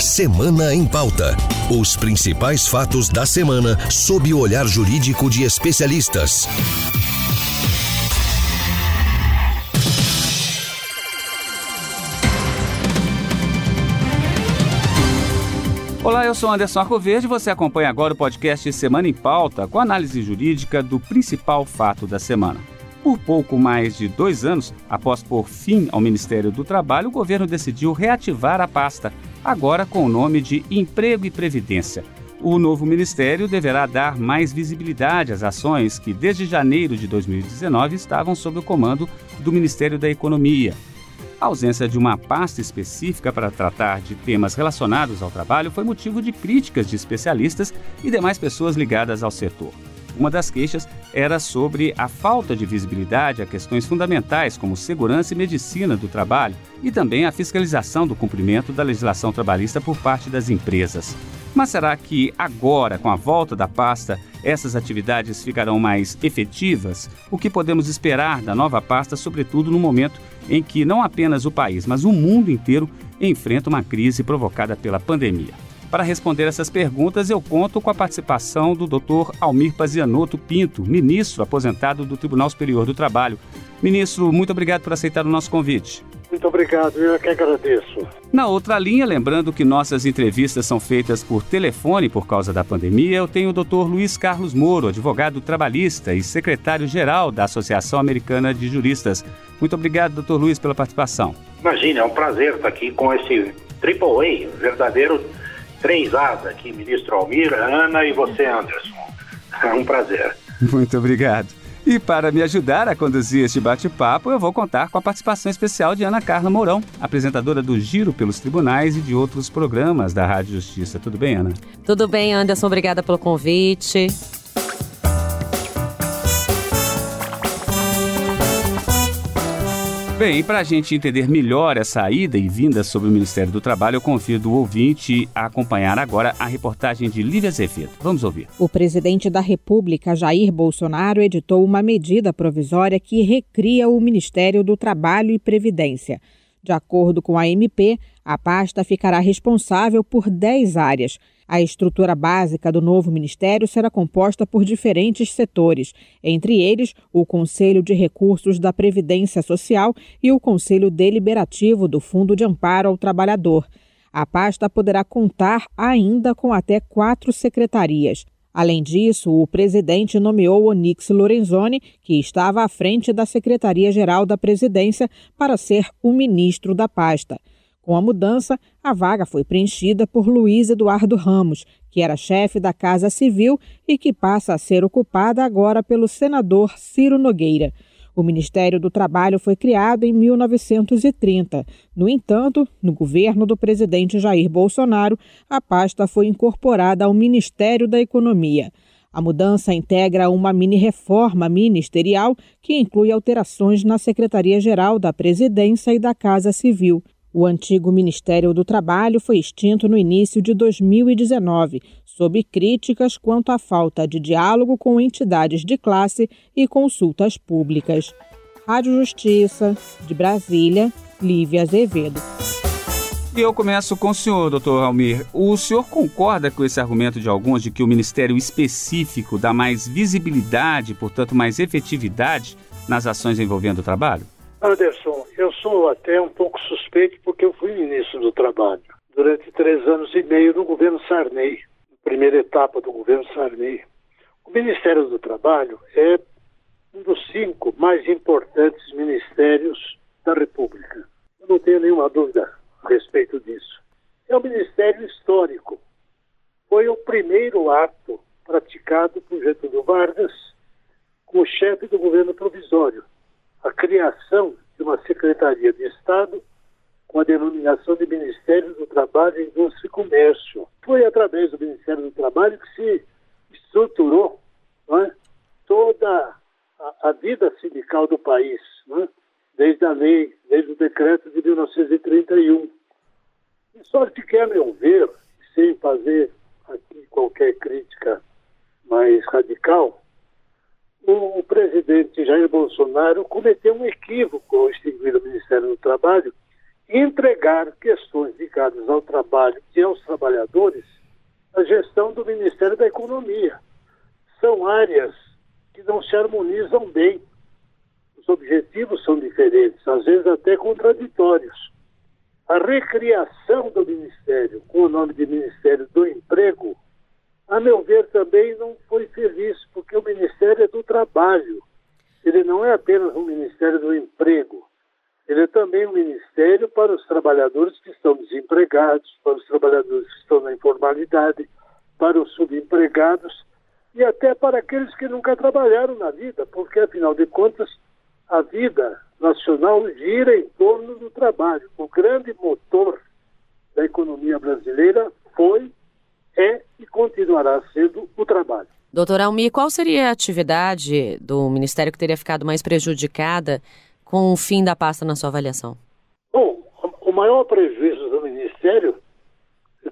Semana em Pauta. Os principais fatos da semana sob o olhar jurídico de especialistas. Olá, eu sou Anderson Arcoverde e você acompanha agora o podcast Semana em Pauta com análise jurídica do principal fato da semana. Por pouco mais de dois anos, após pôr fim ao Ministério do Trabalho, o governo decidiu reativar a pasta, agora com o nome de Emprego e Previdência. O novo ministério deverá dar mais visibilidade às ações que, desde janeiro de 2019, estavam sob o comando do Ministério da Economia. A ausência de uma pasta específica para tratar de temas relacionados ao trabalho foi motivo de críticas de especialistas e demais pessoas ligadas ao setor. Uma das queixas era sobre a falta de visibilidade a questões fundamentais como segurança e medicina do trabalho e também a fiscalização do cumprimento da legislação trabalhista por parte das empresas. Mas será que agora, com a volta da pasta, essas atividades ficarão mais efetivas? O que podemos esperar da nova pasta, sobretudo no momento em que não apenas o país, mas o mundo inteiro enfrenta uma crise provocada pela pandemia. Para responder essas perguntas, eu conto com a participação do Dr. Almir Pazianotto Pinto, ministro aposentado do Tribunal Superior do Trabalho. Ministro, muito obrigado por aceitar o nosso convite. Muito obrigado, eu é que agradeço. Na outra linha, lembrando que nossas entrevistas são feitas por telefone por causa da pandemia, eu tenho o Dr. Luiz Carlos Moro, advogado trabalhista e secretário-geral da Associação Americana de Juristas. Muito obrigado, Dr. Luiz, pela participação. Imagina, é um prazer estar aqui com esse Triple A, verdadeiro três A's aqui, ministro Almir, Ana e você, Anderson. É um prazer. Muito obrigado. E para me ajudar a conduzir este bate-papo, eu vou contar com a participação especial de Ana Carla Mourão, apresentadora do Giro pelos Tribunais e de outros programas da Rádio Justiça. Tudo bem, Ana? Tudo bem, Anderson. Obrigada pelo convite. Bem, para a gente entender melhor essa ida e vinda sobre o Ministério do Trabalho, eu convido o ouvinte a acompanhar agora a reportagem de Lívia Azevedo. Vamos ouvir. O presidente da República, Jair Bolsonaro, editou uma medida provisória que recria o Ministério do Trabalho e Previdência. De acordo com a MP, a pasta ficará responsável por 10 áreas a estrutura básica do novo ministério será composta por diferentes setores, entre eles o Conselho de Recursos da Previdência Social e o Conselho Deliberativo do Fundo de Amparo ao Trabalhador. A pasta poderá contar ainda com até quatro secretarias. Além disso, o presidente nomeou Onix Lorenzoni, que estava à frente da Secretaria-Geral da Presidência, para ser o ministro da pasta. Com a mudança, a vaga foi preenchida por Luiz Eduardo Ramos, que era chefe da Casa Civil e que passa a ser ocupada agora pelo senador Ciro Nogueira. O Ministério do Trabalho foi criado em 1930. No entanto, no governo do presidente Jair Bolsonaro, a pasta foi incorporada ao Ministério da Economia. A mudança integra uma mini-reforma ministerial que inclui alterações na Secretaria-Geral da Presidência e da Casa Civil. O antigo Ministério do Trabalho foi extinto no início de 2019, sob críticas quanto à falta de diálogo com entidades de classe e consultas públicas. Rádio Justiça, de Brasília, Lívia Azevedo. E eu começo com o senhor, doutor Almir. O senhor concorda com esse argumento de alguns de que o Ministério específico dá mais visibilidade, portanto, mais efetividade nas ações envolvendo o trabalho? Anderson, eu sou até um pouco suspeito porque eu fui ministro do Trabalho durante três anos e meio no governo Sarney, primeira etapa do governo Sarney. O Ministério do Trabalho é um dos cinco mais importantes ministérios da República. Eu não tenho nenhuma dúvida a respeito disso. É um ministério histórico. Foi o primeiro ato praticado por Getúlio Vargas como chefe do governo provisório a criação de uma Secretaria de Estado com a denominação de Ministério do Trabalho, Indústria e Comércio. Foi através do Ministério do Trabalho que se estruturou é, toda a, a, vida sindical do país, é, desde a lei, desde o decreto de 1931. E sorte que, a meu ver, sem fazer aqui qualquer crítica mais radical, o presidente Jair Bolsonaro cometeu um equívoco ao extinguir o Ministério do Trabalho entregar questões ligadas ao trabalho e aos trabalhadores à gestão do Ministério da Economia. São áreas que não se harmonizam bem. Os objetivos são diferentes, às vezes até contraditórios. A recriação do Ministério com o nome de Ministério do Emprego, a meu ver, também não foi feliz, porque o Ministério é do Trabalho. Ele não é apenas um Ministério do Emprego ele é também um ministério para os trabalhadores que estão desempregados, para os trabalhadores que estão na informalidade, para os subempregados e até para aqueles que nunca trabalharam na vida, porque afinal de contas a vida nacional gira em torno do trabalho. O grande motor da economia brasileira foi, é e continuará sendo o trabalho. Doutor Almir, qual seria a atividade do Ministério que teria ficado mais prejudicada com o fim da pasta na sua avaliação? Bom, o maior prejuízo do Ministério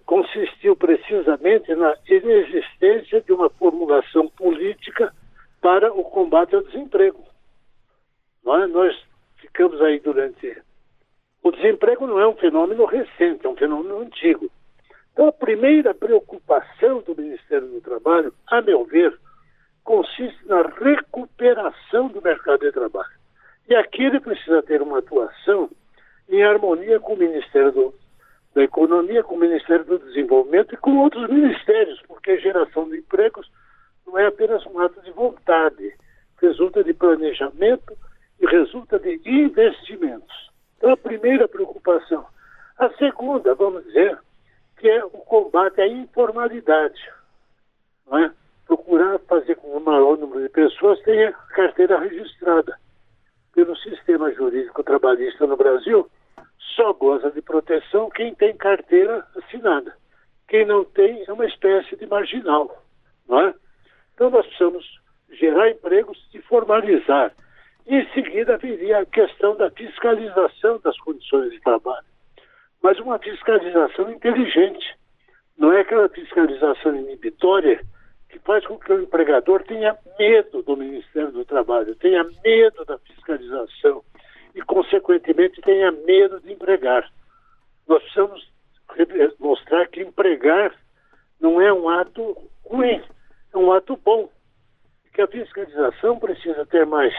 consistiu precisamente na inexistência de uma formulação política para o combate ao desemprego. Nós, nós ficamos aí durante. O desemprego não é um fenômeno recente, é um fenômeno antigo. Então, a primeira preocupação do Ministério do Trabalho, a meu ver, consiste na recuperação do mercado de trabalho. E aqui ele precisa ter uma atuação em harmonia com o Ministério do, da Economia, com o Ministério do Desenvolvimento e com outros ministérios, porque a geração de empregos não é apenas um ato de vontade, resulta de planejamento e resulta de investimentos. Então, a primeira preocupação. A segunda, vamos dizer, que é o combate à informalidade. É? Procurar fazer com que o maior número de pessoas tenha carteira registrada pelo sistema jurídico trabalhista no Brasil, só goza de proteção quem tem carteira assinada. Quem não tem é uma espécie de marginal, é? Então nós precisamos gerar empregos e formalizar. Em seguida viria a questão da fiscalização das condições de trabalho. Mas uma fiscalização inteligente. Não é aquela fiscalização inibitória que faz com que o empregador tenha medo do Ministério do Trabalho, tenha medo da fiscalização e, consequentemente, tenha medo de empregar. Nós precisamos mostrar que empregar não é um ato ruim, é um ato bom. Que a fiscalização precisa ter mais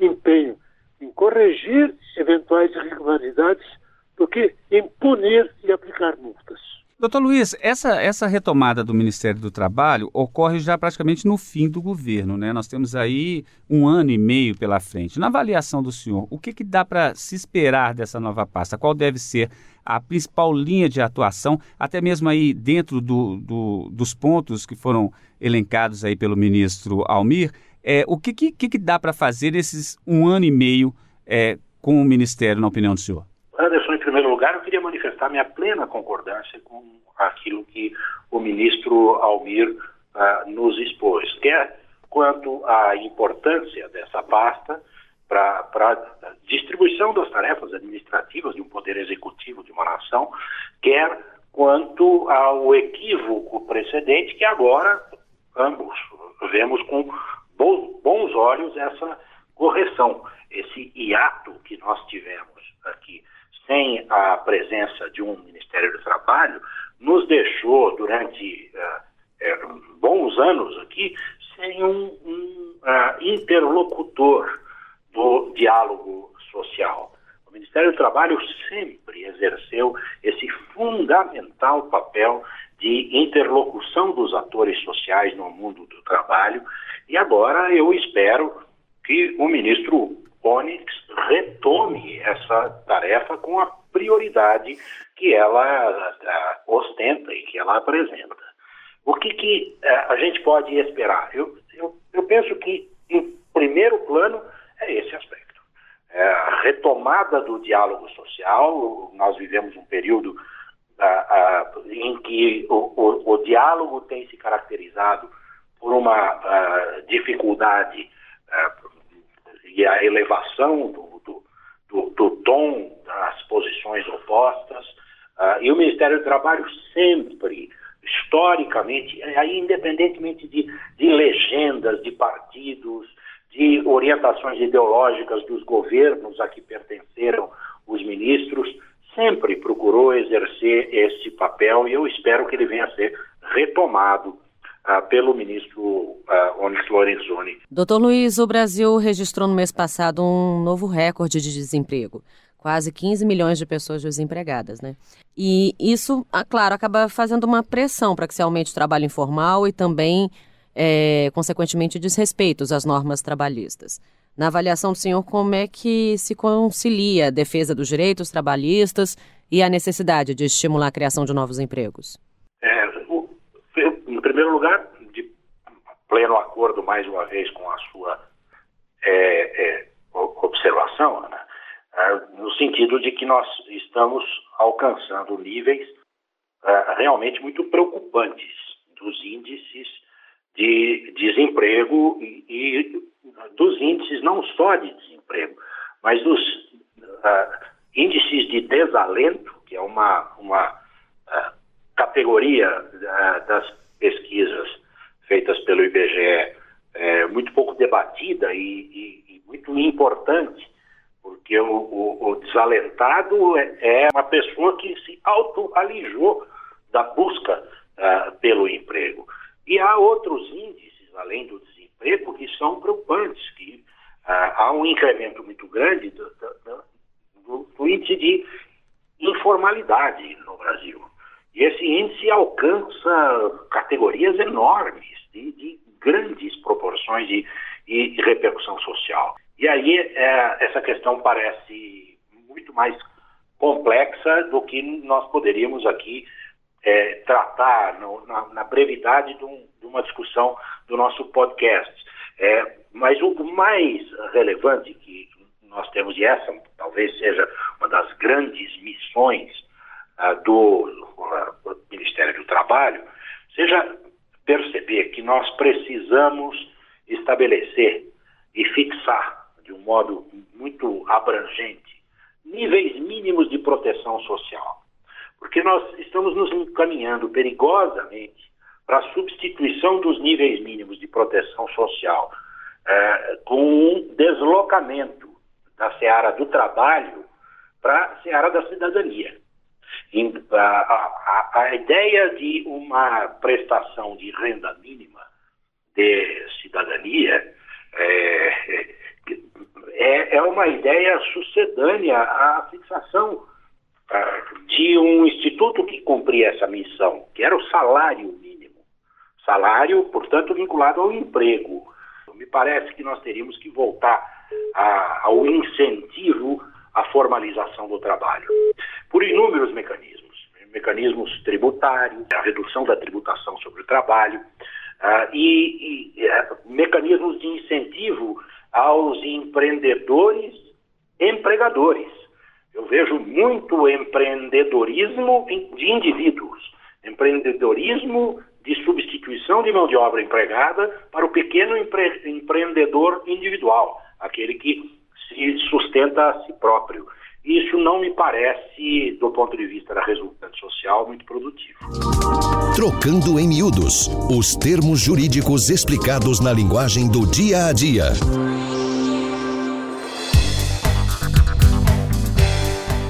empenho em corrigir eventuais irregularidades do que em punir e aplicar multas. Doutor Luiz, essa, essa retomada do Ministério do Trabalho ocorre já praticamente no fim do governo, né? Nós temos aí um ano e meio pela frente. Na avaliação do senhor, o que, que dá para se esperar dessa nova pasta? Qual deve ser a principal linha de atuação, até mesmo aí dentro do, do, dos pontos que foram elencados aí pelo ministro Almir? É, o que, que, que dá para fazer nesses um ano e meio é, com o Ministério, na opinião do senhor? Lugar, eu queria manifestar minha plena concordância com aquilo que o ministro Almir uh, nos expôs, quer quanto à importância dessa pasta para a distribuição das tarefas administrativas de um poder executivo de uma nação, quer quanto ao equívoco precedente que agora ambos vemos com bons olhos essa correção, esse hiato que nós tivemos aqui sem a presença de um Ministério do Trabalho, nos deixou durante uh, bons anos aqui sem um, um uh, interlocutor do diálogo social. O Ministério do Trabalho sempre exerceu esse fundamental papel de interlocução dos atores sociais no mundo do trabalho e agora eu espero que o ministro Onyx retome essa tarefa com a prioridade que ela uh, ostenta e que ela apresenta. O que, que uh, a gente pode esperar? Eu, eu, eu, penso que, em primeiro plano, é esse aspecto. É a retomada do diálogo social, nós vivemos um período uh, em que o, o, o, diálogo tem se caracterizado por uma dificuldade e a elevação do, do, do, do tom das posições opostas. Uh, e o Ministério do Trabalho sempre, historicamente, aí independentemente de, de legendas, de partidos, de orientações ideológicas dos governos a que pertenceram os ministros, sempre procurou exercer esse papel e eu espero que ele venha a ser retomado pelo ministro Onyx Lorenzoni. Doutor Luiz, o Brasil registrou no mês passado um novo recorde de desemprego. Quase 15 milhões de pessoas desempregadas, né? E isso, ah, claro, acaba fazendo uma pressão para que se aumente o trabalho informal e também, é, consequentemente, desrespeitos às normas trabalhistas. Na avaliação do senhor, como é que se concilia a defesa dos direitos trabalhistas e a necessidade de estimular a criação de novos empregos? Primeiro lugar, de pleno acordo, mais uma vez, com a sua é, é, observação, né? é, no sentido de que nós estamos alcançando níveis é, realmente muito preocupantes dos índices de desemprego e, e, dos índices não só de desemprego, mas dos uh, índices de desalento, que é uma, uma uh, categoria uh, das pesquisas feitas pelo IBGE é, muito pouco debatida e, e, e muito importante, porque o, o, o desalentado é, é, uma pessoa que se autoalijou da busca uh, pelo emprego. E há outros índices, além do desemprego, que são preocupantes, que uh, há um incremento muito grande do, do, do índice de informalidade no Brasil. E esse índice alcança categorias enormes, de, de grandes proporções de, repercussão social. E aí é, essa questão parece muito mais complexa do que nós poderíamos aqui é, tratar no, na, na, brevidade de, um, de, uma discussão do nosso podcast. É, mas o mais relevante que nós temos, e essa talvez seja uma das grandes missões do Ministério do Trabalho, seja perceber que nós precisamos estabelecer e fixar de um modo muito abrangente níveis mínimos de proteção social. Porque nós estamos nos encaminhando perigosamente para a substituição dos níveis mínimos de proteção social eh, com um deslocamento da seara do trabalho para a seara da cidadania a, a, a ideia de uma prestação de renda mínima de cidadania é, é, é uma ideia sucedânea à fixação de um instituto que cumpria essa missão, que era o salário mínimo. Salário, portanto, vinculado ao emprego. Me parece que nós teríamos que voltar a, ao incentivo à formalização do trabalho por. Mecanismos tributários, a redução da tributação sobre o trabalho, uh, e, e uh, mecanismos de incentivo aos empreendedores empregadores. Eu vejo muito empreendedorismo de indivíduos, empreendedorismo de substituição de mão de obra empregada para o pequeno empre empreendedor individual, aquele que se sustenta a si próprio. Isso não me parece, do ponto de vista da resultante social, muito produtivo. Trocando em miúdos os termos jurídicos explicados na linguagem do dia a dia.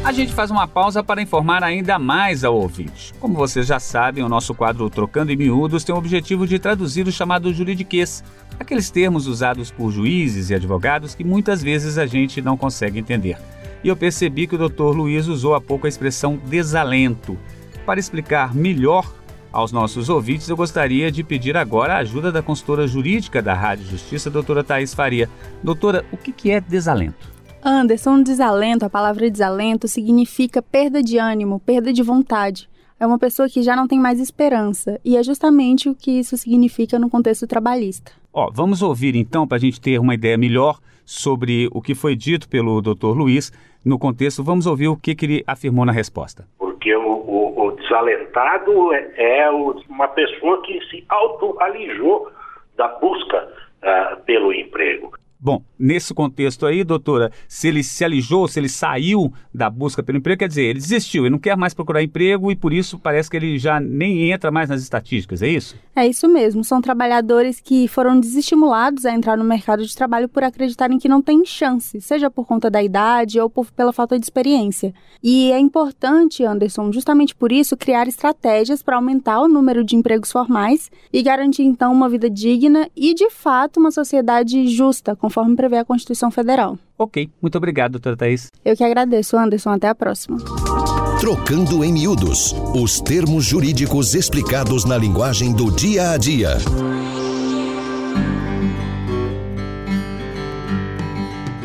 A gente faz uma pausa para informar ainda mais ao ouvinte. Como vocês já sabem, o nosso quadro Trocando em Miúdos tem o objetivo de traduzir o chamado juridiquês, aqueles termos usados por juízes e advogados que muitas vezes a gente não consegue entender e eu percebi que o Dr. Luiz usou há pouco a expressão desalento. Para explicar melhor aos nossos ouvintes, eu gostaria de pedir agora a ajuda da consultora jurídica da Rádio Justiça, doutora Thais Faria. Doutora, o que é desalento? Anderson, desalento, a palavra desalento significa perda de ânimo, perda de vontade. É uma pessoa que já não tem mais esperança, e é justamente o que isso significa no contexto trabalhista. Ó, vamos ouvir então, para a gente ter uma ideia melhor sobre o que foi dito pelo Dr. Luiz no contexto. Vamos ouvir o que, que ele afirmou na resposta. Porque o, o, o desalentado é, é, uma pessoa que se autoalijou da busca uh, pelo emprego. Bom, nesse contexto aí, doutora, se ele se alijou, se ele saiu da busca pelo emprego, quer dizer, ele desistiu, ele não quer mais procurar emprego e por isso parece que ele já nem entra mais nas estatísticas, é isso? É isso mesmo. São trabalhadores que foram desestimulados a entrar no mercado de trabalho por acreditarem que não têm chance, seja por conta da idade ou por, pela falta de experiência. E é importante, Anderson, justamente por isso, criar estratégias para aumentar o número de empregos formais e garantir então uma vida digna e, de fato, uma sociedade justa, conforme prevê a Constituição Federal. Ok, muito obrigado, doutora Thaís. Eu que agradeço, Anderson. Até a próxima. Trocando em miúdos os termos jurídicos explicados na linguagem do dia a dia.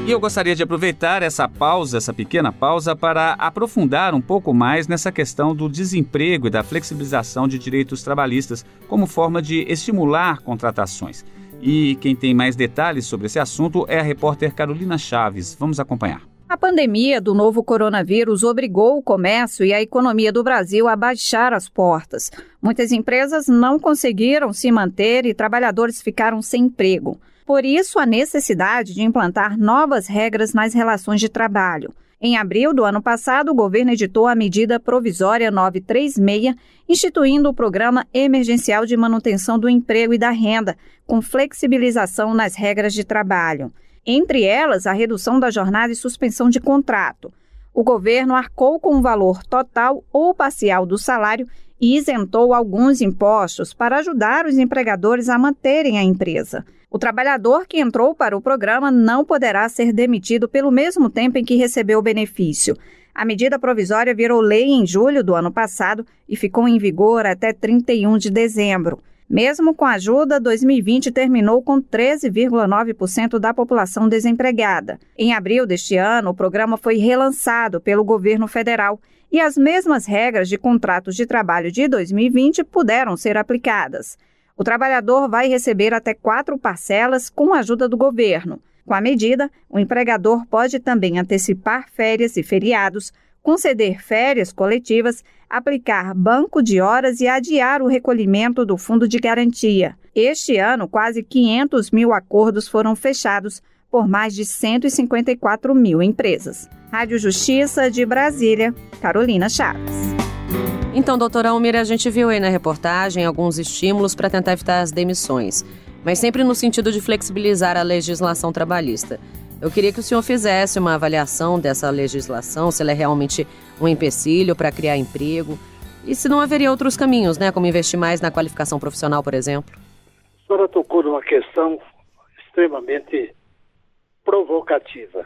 E eu gostaria de aproveitar essa pausa, essa pequena pausa, para aprofundar um pouco mais nessa questão do desemprego e da flexibilização de direitos trabalhistas como forma de estimular contratações. E quem tem mais detalhes sobre esse assunto é a repórter Carolina Chaves. Vamos acompanhar. A pandemia do novo coronavírus obrigou o comércio e a economia do Brasil a baixar as portas. Muitas empresas não conseguiram se manter e trabalhadores ficaram sem emprego. Por isso, a necessidade de implantar novas regras nas relações de trabalho. Em abril do ano passado, o governo editou a medida provisória 936, instituindo o Programa Emergencial de Manutenção do Emprego e da Renda, com flexibilização nas regras de trabalho. Entre elas, a redução da jornada e suspensão de contrato. O governo arcou com o valor total ou parcial do salário e isentou alguns impostos para ajudar os empregadores a manterem a empresa. O trabalhador que entrou para o programa não poderá ser demitido pelo mesmo tempo em que recebeu o benefício. A medida provisória virou lei em julho do ano passado e ficou em vigor até 31 de dezembro. Mesmo com ajuda, 2020 terminou com 13,9% da população desempregada. Em abril deste ano, o programa foi relançado pelo governo federal e as mesmas regras de contratos de trabalho de 2020 puderam ser aplicadas. O trabalhador vai receber até quatro parcelas com a ajuda do governo. Com a medida, o empregador pode também antecipar férias e feriados, conceder férias coletivas, aplicar banco de horas e adiar o recolhimento do fundo de garantia. Este ano, quase 500 mil acordos foram fechados por mais de 154 mil empresas. Rádio Justiça de Brasília, Carolina Chaves. Então, doutora Almira, a gente viu aí na reportagem alguns estímulos para tentar evitar as demissões, mas sempre no sentido de flexibilizar a legislação trabalhista. Eu queria que o senhor fizesse uma avaliação dessa legislação, se ela é realmente um empecilho para criar emprego e se não haveria outros caminhos, né, como investir mais na qualificação profissional, por exemplo. A senhora tocou numa questão extremamente provocativa.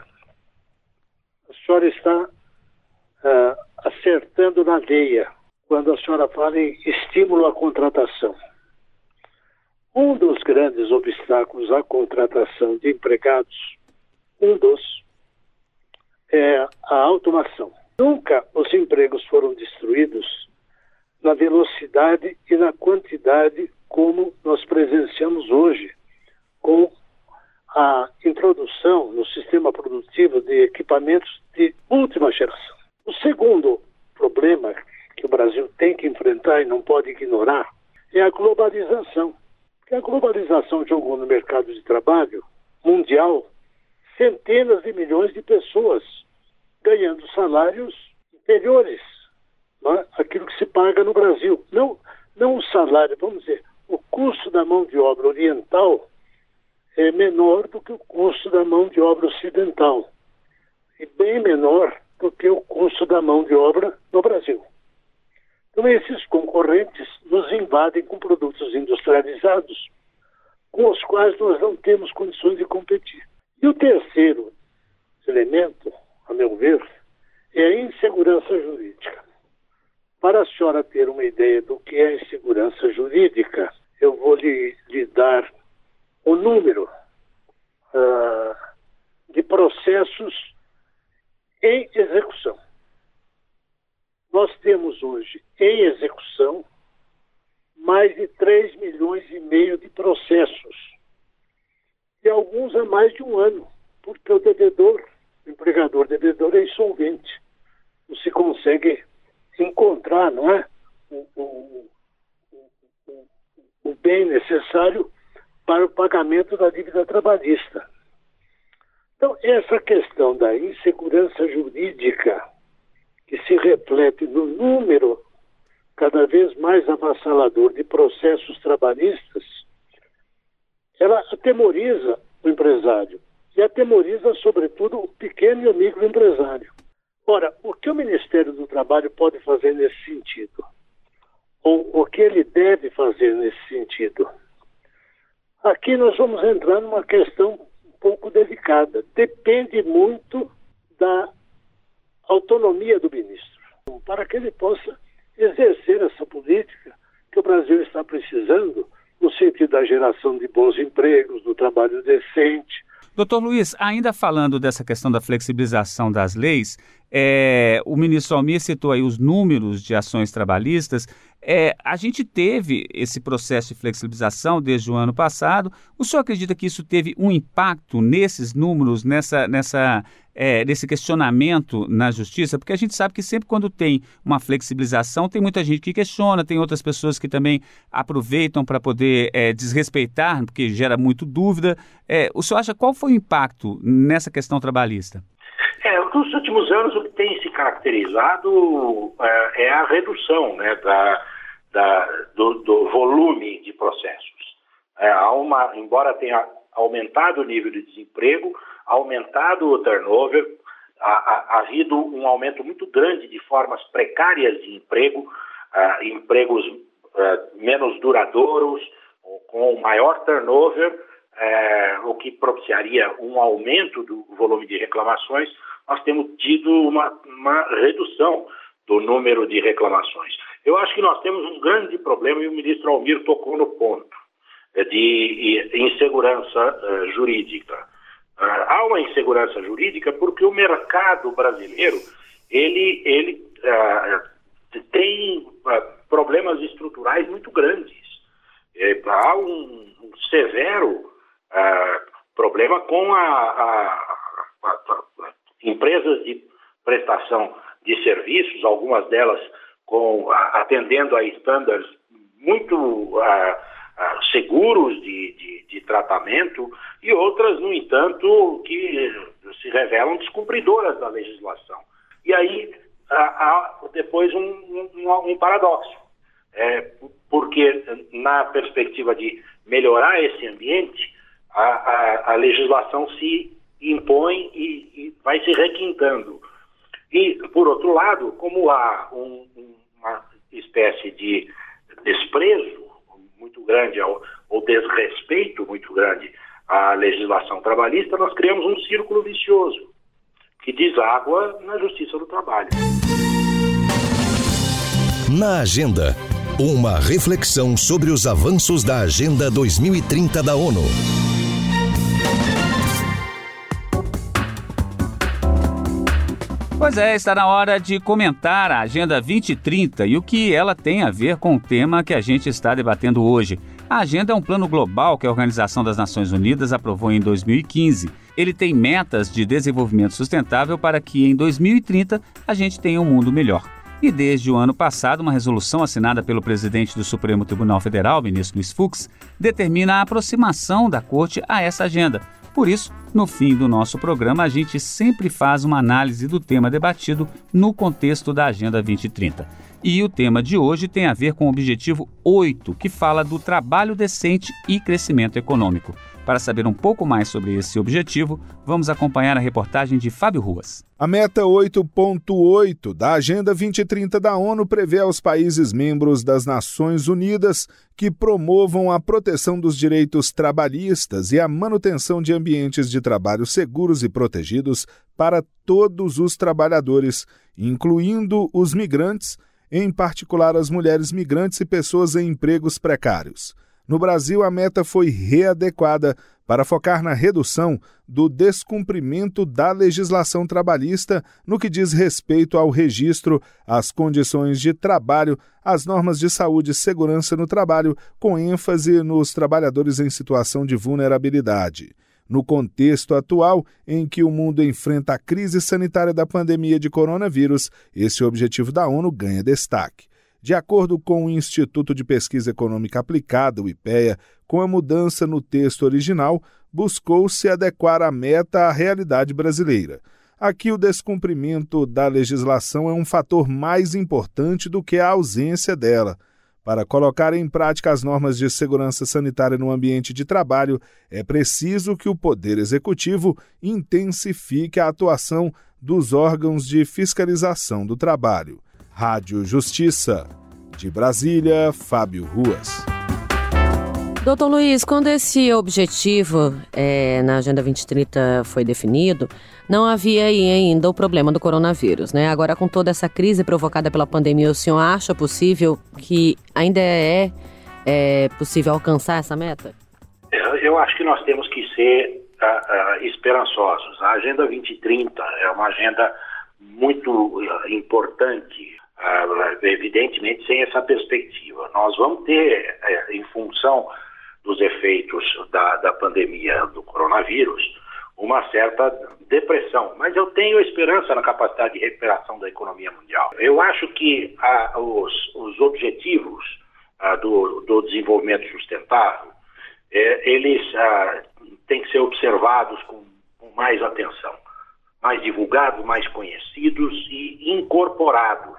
A senhora está uh, acertando na veia quando a senhora fala em estímulo à contratação. Um dos grandes obstáculos à contratação de empregados, um dos, é a automação. Nunca os empregos foram destruídos na velocidade e na quantidade como nós presenciamos hoje, com a introdução no sistema produtivo de equipamentos de última geração. O segundo problema que o Brasil tem que enfrentar e não pode ignorar é a globalização. Porque a globalização jogou no mercado de trabalho mundial centenas de milhões de pessoas ganhando salários inferiores é? àquilo que se paga no Brasil. Não, não o salário, vamos dizer, o custo da mão de obra oriental é menor do que o custo da mão de obra ocidental e bem menor do que o custo da mão de obra no Brasil. Então, esses concorrentes nos invadem com produtos industrializados com os quais nós não temos condições de competir. E o terceiro elemento, a meu ver, é a insegurança jurídica. Para a senhora ter uma ideia do que é insegurança jurídica, eu vou lhe, lhe dar o número uh, de processos em execução. Nós temos hoje em execução mais de 3 milhões e meio de processos. E alguns há mais de um ano, porque o devedor, o empregador devedor é insolvente. Não se consegue encontrar, não é? O, o, o, o bem necessário para o pagamento da dívida trabalhista. Então, essa questão da insegurança jurídica, que se reflete no número cada vez mais avassalador de processos trabalhistas, ela atemoriza o empresário e atemoriza, sobretudo, o pequeno e o microempresário. Ora, o que o Ministério do Trabalho pode fazer nesse sentido? Ou o que ele deve fazer nesse sentido? Aqui nós vamos entrar numa questão um pouco delicada. Depende muito da autonomia do ministro, para que ele possa exercer essa política que o Brasil está precisando no sentido da geração de bons empregos, do trabalho decente, Doutor Luiz, ainda falando dessa questão da flexibilização das leis, é, o ministro Almir citou aí os números de ações trabalhistas. É, a gente teve esse processo de flexibilização desde o ano passado. O senhor acredita que isso teve um impacto nesses números, nessa, nessa é, desse questionamento na justiça, porque a gente sabe que sempre quando tem uma flexibilização, tem muita gente que questiona, tem outras pessoas que também aproveitam para poder é, desrespeitar, porque gera muito dúvida. É, o senhor acha qual foi o impacto nessa questão trabalhista? É, nos últimos anos o que tem se caracterizado é, é a redução né, da, da, do, do, volume de processos. É, há uma, embora tenha aumentado o nível de desemprego, aumentado o turnover, ha, ha havido um aumento muito grande de formas precárias de emprego, uh, empregos uh, menos duradouros, com maior turnover, uh, o que propiciaria um aumento do volume de reclamações, nós temos tido uma, uma redução do número de reclamações. Eu acho que nós temos um grande problema e o ministro Almir tocou no ponto eh, de insegurança jurídica. Uh, há uma insegurança jurídica porque o mercado brasileiro ele, ele uh, tem uh, problemas estruturais muito grandes. É, há um, um severo problema com a, a, a, a, empresas de prestação de serviços, algumas delas com, atendendo a estándares muito seguros de, de, de, tratamento e outras, no entanto, que se revelam descumpridoras da legislação. E aí há, depois um, um, um paradoxo, é, porque na perspectiva de melhorar esse ambiente, a, a, a legislação se impõe e, e, vai se requintando. E, por outro lado, como há um, uma espécie de desprezo muito grande ao, ou desrespeito muito grande à legislação trabalhista, nós criamos um círculo vicioso que deságua na justiça do trabalho. Na agenda, uma reflexão sobre os avanços da Agenda 2030 da ONU. Pois é, está na hora de comentar a Agenda 2030 e o que ela tem a ver com o tema que a gente está debatendo hoje. A agenda é um plano global que a Organização das Nações Unidas aprovou em 2015. Ele tem metas de desenvolvimento sustentável para que em 2030 a gente tenha um mundo melhor. E desde o ano passado, uma resolução assinada pelo presidente do Supremo Tribunal Federal, ministro Luiz Fux, determina a aproximação da Corte a essa agenda, por isso, no fim do nosso programa, a gente sempre faz uma análise do tema debatido no contexto da Agenda 2030. E o tema de hoje tem a ver com o objetivo 8, que fala do trabalho decente e crescimento econômico. Para saber um pouco mais sobre esse objetivo, vamos acompanhar a reportagem de Fábio Ruas. A meta 8.8 da Agenda 2030 da ONU prevê aos países membros das Nações Unidas que promovam a proteção dos direitos trabalhistas e a manutenção de ambientes de trabalho seguros e protegidos para todos os trabalhadores, incluindo os migrantes, em particular as mulheres migrantes e pessoas em empregos precários. No Brasil, a meta foi readequada para focar na redução do descumprimento da legislação trabalhista no que diz respeito ao registro, às condições de trabalho, às normas de saúde e segurança no trabalho, com ênfase nos trabalhadores em situação de vulnerabilidade. No contexto atual, em que o mundo enfrenta a crise sanitária da pandemia de coronavírus, esse objetivo da ONU ganha destaque. De acordo com o Instituto de Pesquisa Econômica Aplicada, o IPEA, com a mudança no texto original, buscou-se adequar a meta à realidade brasileira. Aqui, o descumprimento da legislação é um fator mais importante do que a ausência dela. Para colocar em prática as normas de segurança sanitária no ambiente de trabalho, é preciso que o Poder Executivo intensifique a atuação dos órgãos de fiscalização do trabalho. Rádio Justiça. De Brasília, Fábio Ruas. Doutor Luiz, quando esse objetivo é, na Agenda 2030 foi definido, não havia aí ainda o problema do coronavírus, né? Agora, com toda essa crise provocada pela pandemia, o senhor acha possível que ainda é, é possível alcançar essa meta? Eu acho que nós temos que ser uh, uh, esperançosos. A Agenda 2030 é uma agenda muito uh, importante, evidentemente sem essa perspectiva. Nós vamos ter, em função dos efeitos da, da pandemia do coronavírus, uma certa depressão. Mas eu tenho esperança na capacidade de recuperação da economia mundial. Eu acho que ah, os, os, objetivos ah, do, do, desenvolvimento sustentável, é, eles ah, têm que ser observados com, com mais atenção, mais divulgados, mais conhecidos e incorporados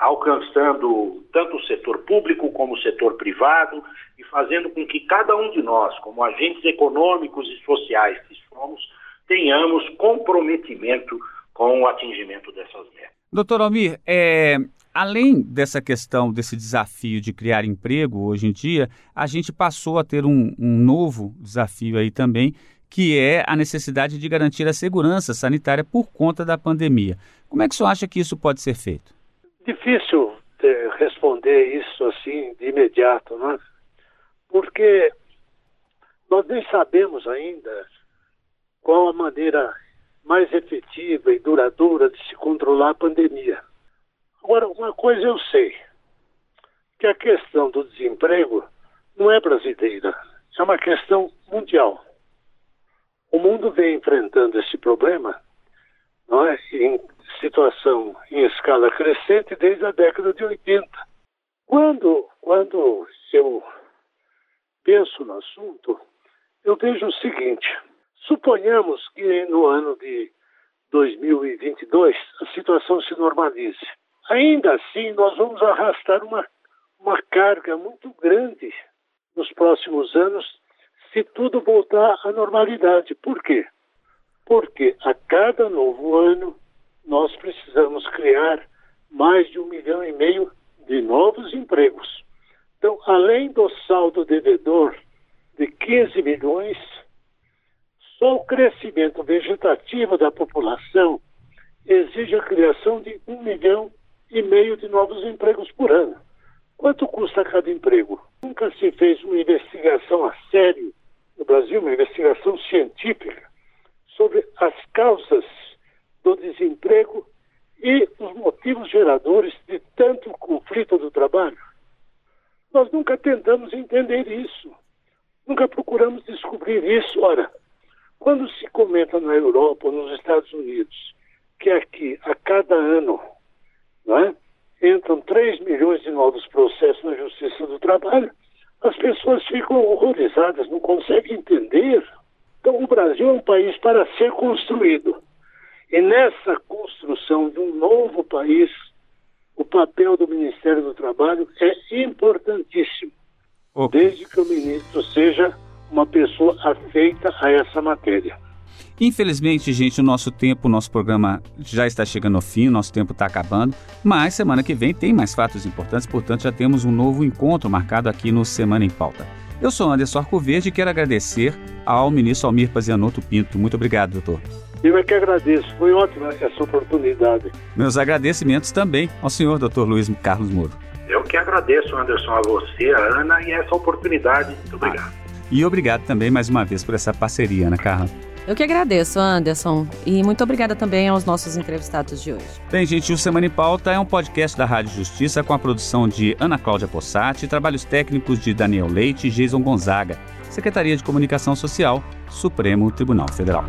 alcançando tanto o setor público como o setor privado e fazendo com que cada um de nós, como agentes econômicos e sociais que somos, tenhamos comprometimento com o atingimento dessas metas. Doutor Almir, é, além dessa questão, desse desafio de criar emprego hoje em dia, a gente passou a ter um, um novo desafio aí também, que é a necessidade de garantir a segurança sanitária por conta da pandemia. Como é que o senhor acha que isso pode ser feito? Difícil responder isso assim de imediato, né? Porque nós nem sabemos ainda qual a maneira mais efetiva e duradoura de se controlar a pandemia. Agora, uma coisa eu sei, que a questão do desemprego não é brasileira, é uma questão mundial. O mundo vem enfrentando esse problema não é, em situação em escala crescente desde a década de 80. Quando, quando eu penso no assunto, eu vejo o seguinte: suponhamos que no ano de 2022 a situação se normalize. Ainda assim, nós vamos arrastar uma, uma carga muito grande nos próximos anos se tudo voltar à normalidade. Por quê? Porque a cada novo ano nós precisamos criar mais de um milhão e meio de novos empregos. Então, além do saldo devedor de 15 milhões, só o crescimento vegetativo da população exige a criação de um milhão e meio de novos empregos por ano. Quanto custa cada emprego? Nunca se fez uma investigação a sério no Brasil, uma investigação científica sobre as causas do desemprego e os motivos geradores de tanto conflito do trabalho. Nós nunca tentamos entender isso, nunca procuramos descobrir isso. Ora, quando se comenta na Europa ou nos Estados Unidos que aqui, a cada ano, não é, entram 3 milhões de novos processos na Justiça do Trabalho, as pessoas ficam horrorizadas, não conseguem entender. Então, o Brasil é um país para ser construído. E nessa construção de um novo país, o papel do Ministério do Trabalho é importantíssimo, okay. desde que o ministro seja uma pessoa afeita a essa matéria. Infelizmente, gente, o nosso tempo, o nosso programa já está chegando ao fim, o nosso tempo está acabando, mas semana que vem tem mais fatos importantes, portanto já temos um novo encontro marcado aqui no Semana em Pauta. Eu sou Anderson Arcoverde e quero agradecer ao ministro Almir Pazianotto Pinto. Muito obrigado, doutor. Eu é que agradeço, foi ótima essa oportunidade. Meus agradecimentos também ao senhor, doutor Luiz Carlos Muro. Eu que agradeço, Anderson, a você, a Ana, e essa oportunidade. Muito obrigado. Ah, e obrigado também mais uma vez por essa parceria, Ana Carla. Eu que agradeço, Anderson. E muito obrigada também aos nossos entrevistados de hoje. Bem, gente, o Semana em Pauta é um podcast da Rádio Justiça com a produção de Ana Cláudia Possati e trabalhos técnicos de Daniel Leite e Jason Gonzaga. Secretaria de Comunicação Social, Supremo Tribunal Federal.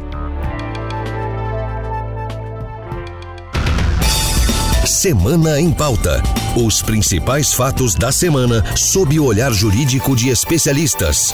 Semana em Pauta. Os principais fatos da semana sob o olhar jurídico de especialistas.